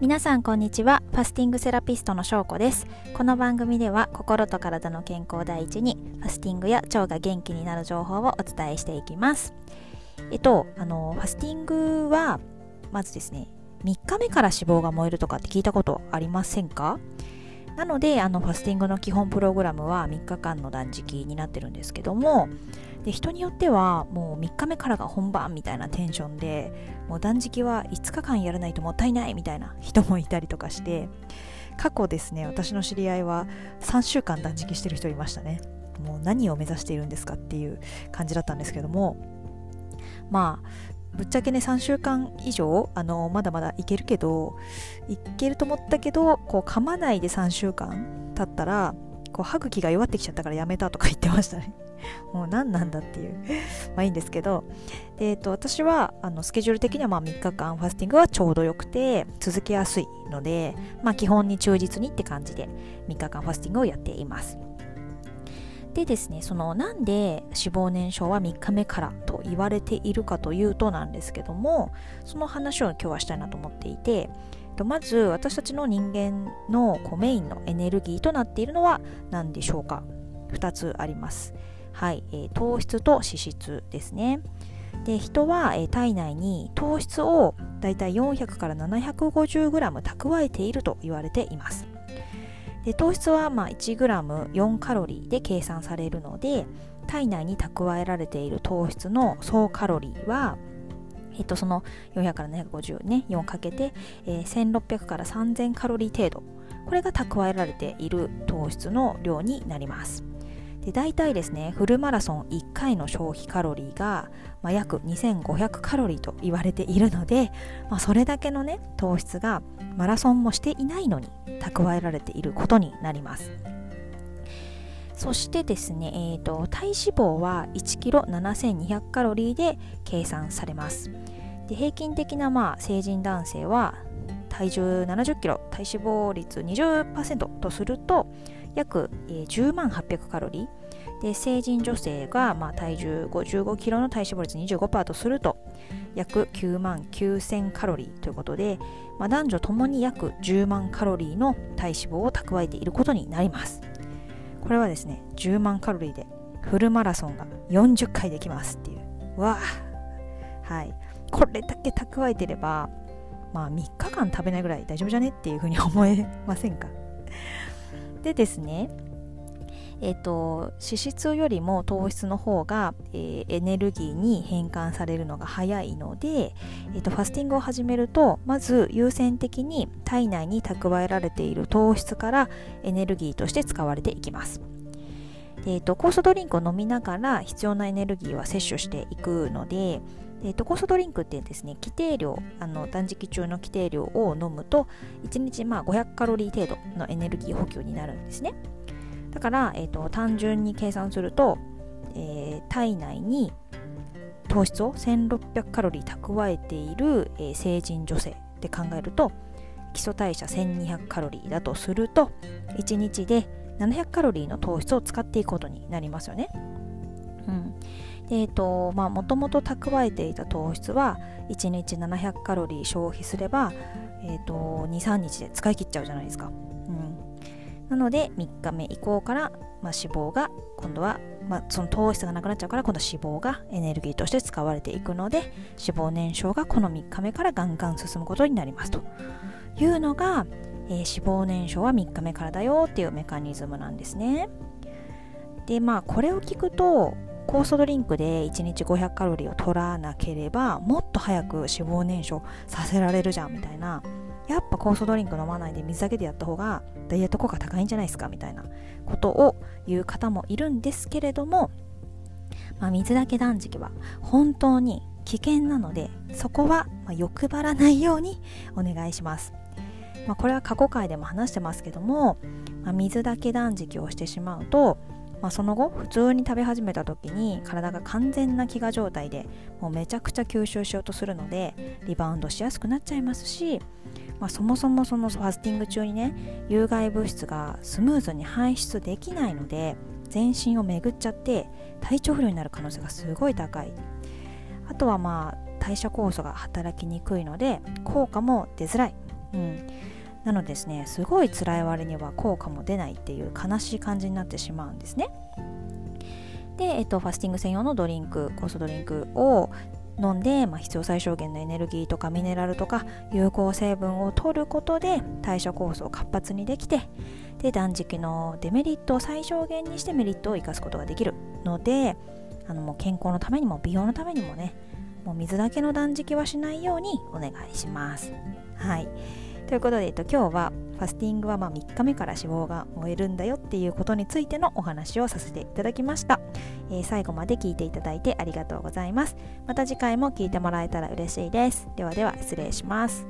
皆さんこんにちは。ファスティングセラピストのしょうこです。この番組では心と体の健康第一にファスティングや腸が元気になる情報をお伝えしていきます。えっとあのファスティングはまずですね3日目から脂肪が燃えるとかって聞いたことありませんか？なのであのファスティングの基本プログラムは3日間の断食になってるんですけどもで人によってはもう3日目からが本番みたいなテンションでもう断食は5日間やらないともったいないみたいな人もいたりとかして過去ですね私の知り合いは3週間断食してる人いましたね。もう何を目指しているんですかっていう感じだったんですけどもまあぶっちゃけね3週間以上あのまだまだいけるけどいけると思ったけどこう噛まないで3週間経ったらこう歯茎が弱ってきちゃったからやめたとか言ってましたね もう何なんだっていうまあいいんですけど、えーと、私はあのスケジュール的にはまあ3日間ファスティングはちょうどよくて続けやすいので、まあ、基本に忠実にって感じで3日間ファスティングをやっています。でですね、そのなんで脂肪燃焼は3日目からと言われているかというとなんですけども、その話を今日はしたいなと思っていて、まず私たちの人間のこうメインのエネルギーとなっているのは何でしょうか？2つあります。はい、えー、糖質と脂質ですね。で人は、えー、体内に糖質をだいたい400から 750g 蓄えていると言われています。で糖質は、まあ、1g4 カロリーで計算されるので体内に蓄えられている糖質の総カロリーは、えっと、その400から750ね4かけて、えー、1600から3000カロリー程度。これが蓄えられている糖質の量になります。で大体ですねフルマラソン1回の消費カロリーが、まあ、約2500カロリーと言われているので、まあ、それだけのね糖質がマラソンもしていないのに蓄えられていることになります。そしてですね、えーと、体脂肪は 1kg7200 カロリーで計算されます。で平均的な、まあ、成人男性は体重 70kg 体脂肪率20%とすると約、10万800カロリー。で成人女性が、まあ、体重55キロの体脂肪率25%とすると約9万9000カロリーということで、まあ、男女ともに約10万カロリーの体脂肪を蓄えていることになります。これはですね10万カロリーでフルマラソンが40回できますっていう。わあ。はい。これだけ蓄えてればまあ3日間食べないぐらい大丈夫じゃねっていうふうに思えませんか？でですねえーと、脂質よりも糖質の方が、えー、エネルギーに変換されるのが早いので、えーと、ファスティングを始めるとまず優先的に体内に蓄えられている糖質からエネルギーとして使われていきます。えーと、酵素ドリンクを飲みながら必要なエネルギーは摂取していくので、えーと、酵素ドリンクってですね規定量あの断食中の規定量を飲むと1日まあ500カロリー程度のエネルギー補給になるんですねだから、えーと、単純に計算すると、えー、体内に糖質を1600カロリー蓄えている、えー、成人女性で考えると基礎代謝1200カロリーだとすると1日で700カロリーの糖質を使っていくことになりますよね。うん、えーとまあ、もともと蓄えていた糖質は1日700カロリー消費すれば、えーと、23日で使い切っちゃうじゃないですか。うん、なので3日目以降から、まあ、脂肪が今度は、まあ、その糖質がなくなっちゃうから今度脂肪がエネルギーとして使われていくので脂肪燃焼がこの3日目からガンガン進むことになりますというのが、えー、脂肪燃焼は3日目からだよっていうメカニズムなんですね。でまあこれを聞くと酵素ドリンクで1日500カロリーを取らなければもっと早く脂肪燃焼させられるじゃんみたいなやっぱ酵素ドリンク飲まないで水だけでやった方がダイエット効果高いんじゃないですかみたいなことを言う方もいるんですけれども、まあ、水だけ断食は本当に危険なのでそこは欲張らないようにお願いします。まあ、これは過去回でも話してますけども、まあ、水だけ断食をしてしまうとまあ、その後普通に食べ始めた時に体が完全な飢餓状態でもうめちゃくちゃ吸収しようとするのでリバウンドしやすくなっちゃいますし、まあ、そもそもそのファスティング中にね有害物質がスムーズに排出できないので全身を巡っちゃって体調不良になる可能性がすごい高い。あとはまあ代謝酵素が働きにくいので効果も出づらい。うん。なのですねすごい辛い割には効果も出ないっていう悲しい感じになってしまうんですねで、えっと、ファスティング専用のドリンク酵素ドリンクを飲んで、まあ、必要最小限のエネルギーとかミネラルとか有効成分を取ることで代謝酵素を活発にできてで断食のデメリットを最小限にしてメリットを生かすことができるのであのもう健康のためにも美容のためにもねもう水だけの断食はしないようにお願いします。はいということで、えっと、今日はファスティングはまあ3日目から脂肪が燃えるんだよっていうことについてのお話をさせていただきました、えー、最後まで聞いていただいてありがとうございます。また次回も聞いてもらえたら嬉しいです。ではでは失礼します。